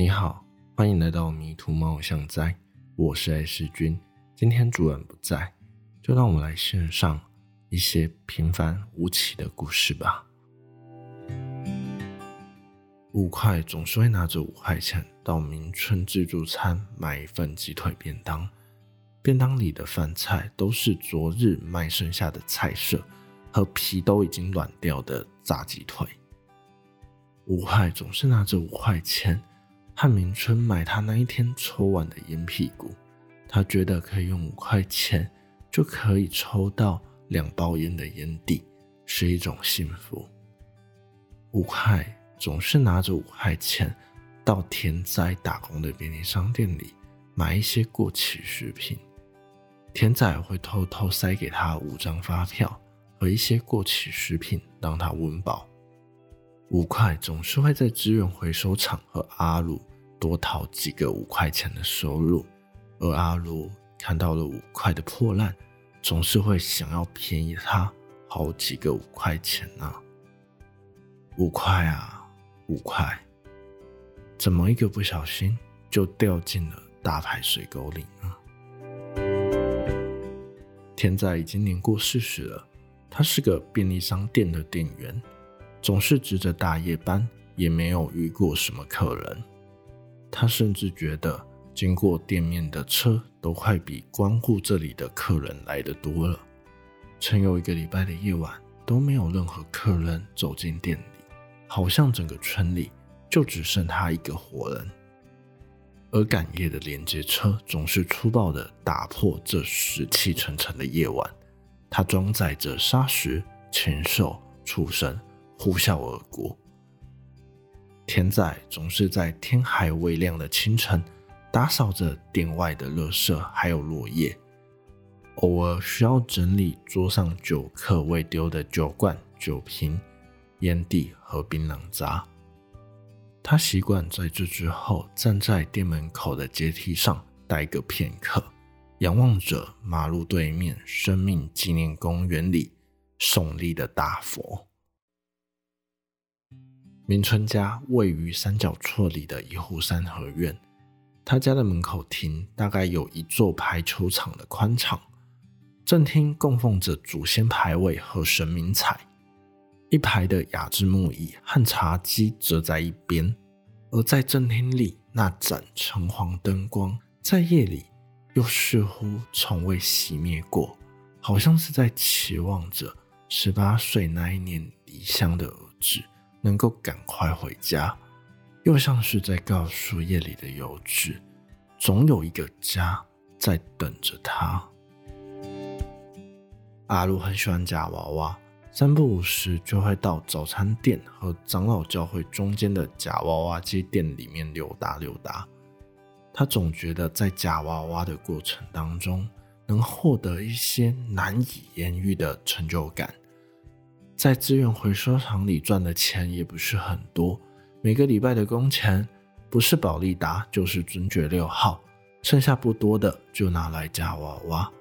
你好，欢迎来到迷途猫像在，我是 S 君。今天主人不在，就让我们来献上一些平凡无奇的故事吧。五块总是会拿着五块钱到明春自助餐买一份鸡腿便当，便当里的饭菜都是昨日卖剩下的菜色和皮都已经软掉的炸鸡腿。五块总是拿着五块钱。汉明春买他那一天抽完的烟屁股，他觉得可以用五块钱就可以抽到两包烟的烟蒂，是一种幸福。五块总是拿着五块钱到田仔打工的便利商店里买一些过期食品，田仔会偷偷塞给他五张发票和一些过期食品让他温饱。五块总是会在资源回收厂和阿鲁。多讨几个五块钱的收入，而阿鲁看到了五块的破烂，总是会想要便宜他好几个五块钱呢。五块啊，五块，怎么一个不小心就掉进了大排水沟里呢？天仔已经年过四十了，他是个便利商店的店员，总是值着大夜班，也没有遇过什么客人。他甚至觉得，经过店面的车都快比光顾这里的客人来的多了。曾有一个礼拜的夜晚，都没有任何客人走进店里，好像整个村里就只剩他一个活人。而赶夜的连接车总是粗暴地打破这死气沉沉的夜晚，它装载着沙石、禽兽、畜生，呼啸而过。田仔总是在天还未亮的清晨，打扫着店外的垃圾还有落叶，偶尔需要整理桌上酒客未丢的酒罐、酒瓶、烟蒂和槟榔渣。他习惯在这之后站在店门口的阶梯上待个片刻，仰望着马路对面生命纪念公园里耸立的大佛。明春家位于三角厝里的一户三合院，他家的门口厅大概有一座排球场的宽敞，正厅供奉着祖先牌位和神明彩，一排的雅致木椅和茶几则在一边，而在正厅里那盏橙黄灯光，在夜里又似乎从未熄灭过，好像是在期望着十八岁那一年离乡的儿子。能够赶快回家，又像是在告诉夜里的游子，总有一个家在等着他。阿鲁很喜欢夹娃娃，三不五时就会到早餐店和长老教会中间的夹娃娃机店里面溜达溜达。他总觉得在夹娃娃的过程当中，能获得一些难以言喻的成就感。在资源回收厂里赚的钱也不是很多，每个礼拜的工钱不是宝利达就是尊爵六号，剩下不多的就拿来夹娃娃。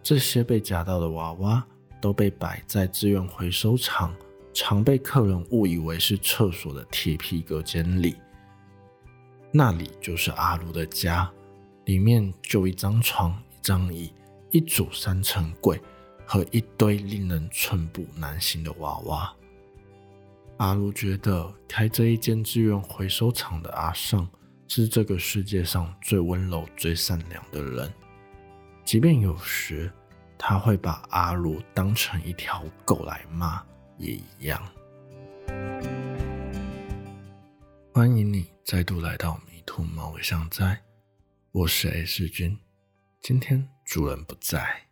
这些被夹到的娃娃都被摆在资源回收厂常被客人误以为是厕所的铁皮隔间里，那里就是阿卢的家，里面就一张床、一张椅、一组三层柜。和一堆令人寸步难行的娃娃，阿卢觉得开这一间资源回收厂的阿尚是这个世界上最温柔、最善良的人，即便有时他会把阿卢当成一条狗来骂，也一样。欢迎你再度来到迷途猫相在，我是 S 君，今天主人不在。